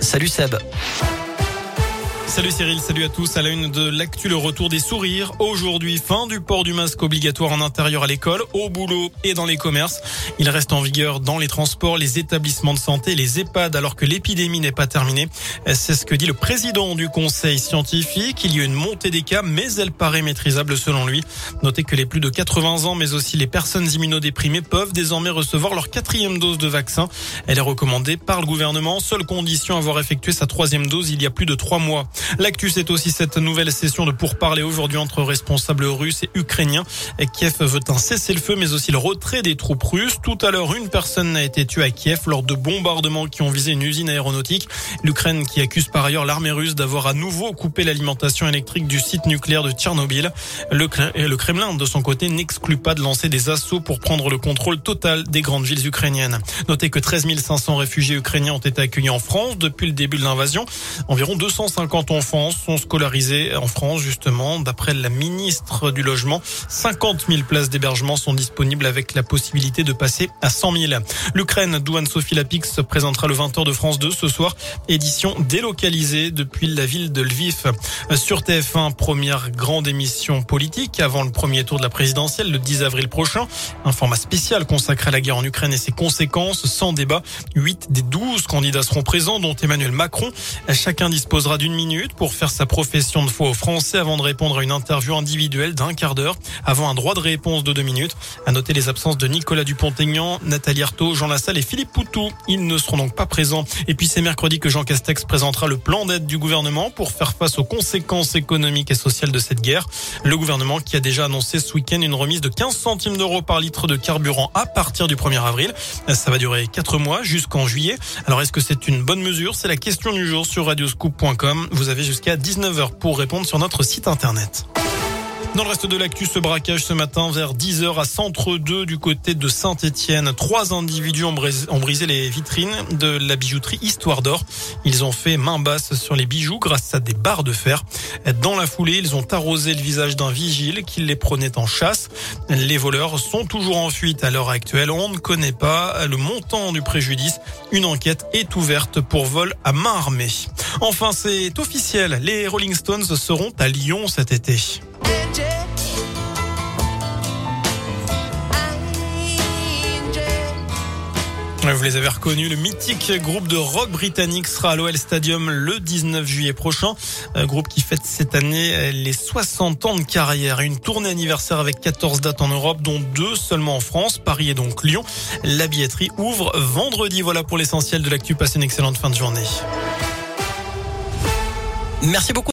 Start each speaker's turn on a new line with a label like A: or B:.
A: Salut Seb.
B: Salut Cyril, salut à tous. À la une de l'actu, le retour des sourires. Aujourd'hui, fin du port du masque obligatoire en intérieur à l'école, au boulot et dans les commerces. Il reste en vigueur dans les transports, les établissements de santé, les EHPAD, alors que l'épidémie n'est pas terminée. C'est ce que dit le président du conseil scientifique. Il y a une montée des cas, mais elle paraît maîtrisable selon lui. Notez que les plus de 80 ans, mais aussi les personnes immunodéprimées peuvent désormais recevoir leur quatrième dose de vaccin. Elle est recommandée par le gouvernement. Seule condition avoir effectué sa troisième dose il y a plus de trois mois. L'actu, c'est aussi cette nouvelle session de pourparlers aujourd'hui entre responsables russes et ukrainiens. Kiev veut un cessez-le-feu, mais aussi le retrait des troupes russes. Tout à l'heure, une personne a été tuée à Kiev lors de bombardements qui ont visé une usine aéronautique. L'Ukraine qui accuse par ailleurs l'armée russe d'avoir à nouveau coupé l'alimentation électrique du site nucléaire de Tchernobyl. Le, Kremlin, de son côté, n'exclut pas de lancer des assauts pour prendre le contrôle total des grandes villes ukrainiennes. Notez que 13 500 réfugiés ukrainiens ont été accueillis en France depuis le début de l'invasion. Environ 250 enfants sont scolarisés en France, justement. D'après la ministre du Logement, 50 000 places d'hébergement sont disponibles avec la possibilité de passer à 100 000. L'Ukraine, d'où Anne-Sophie Lapix se présentera le 20h de France 2 ce soir. Édition délocalisée depuis la ville de Lviv. Sur TF1, première grande émission politique avant le premier tour de la présidentielle le 10 avril prochain. Un format spécial consacré à la guerre en Ukraine et ses conséquences sans débat. 8 des 12 candidats seront présents, dont Emmanuel Macron. Chacun disposera d'une minute pour faire sa profession de foi aux Français avant de répondre à une interview individuelle d'un quart d'heure avant un droit de réponse de deux minutes. À noter les absences de Nicolas Dupont-Aignan, Nathalie Arthaud, Jean Lassalle et Philippe Poutou. Ils ne seront donc pas présents. Et puis c'est mercredi que Jean Castex présentera le plan d'aide du gouvernement pour faire face aux conséquences économiques et sociales de cette guerre. Le gouvernement qui a déjà annoncé ce week-end une remise de 15 centimes d'euros par litre de carburant à partir du 1er avril. Ça va durer 4 mois jusqu'en juillet. Alors est-ce que c'est une bonne mesure? C'est la question du jour sur radioscoop.com. Vous avez jusqu'à 19h pour répondre sur notre site internet. Dans le reste de l'actu, ce braquage ce matin vers 10h à Centre 2 du côté de Saint-Étienne. Trois individus ont brisé les vitrines de la bijouterie Histoire d'Or. Ils ont fait main basse sur les bijoux grâce à des barres de fer. Dans la foulée, ils ont arrosé le visage d'un vigile qui les prenait en chasse. Les voleurs sont toujours en fuite à l'heure actuelle. On ne connaît pas le montant du préjudice. Une enquête est ouverte pour vol à main armée. Enfin, c'est officiel. Les Rolling Stones seront à Lyon cet été. Vous les avez reconnus, le mythique groupe de rock britannique sera à l'OL Stadium le 19 juillet prochain. Un groupe qui fête cette année les 60 ans de carrière. Une tournée anniversaire avec 14 dates en Europe, dont deux seulement en France, Paris et donc Lyon. La billetterie ouvre vendredi. Voilà pour l'essentiel de l'actu. Passez une excellente fin de journée.
A: Merci beaucoup.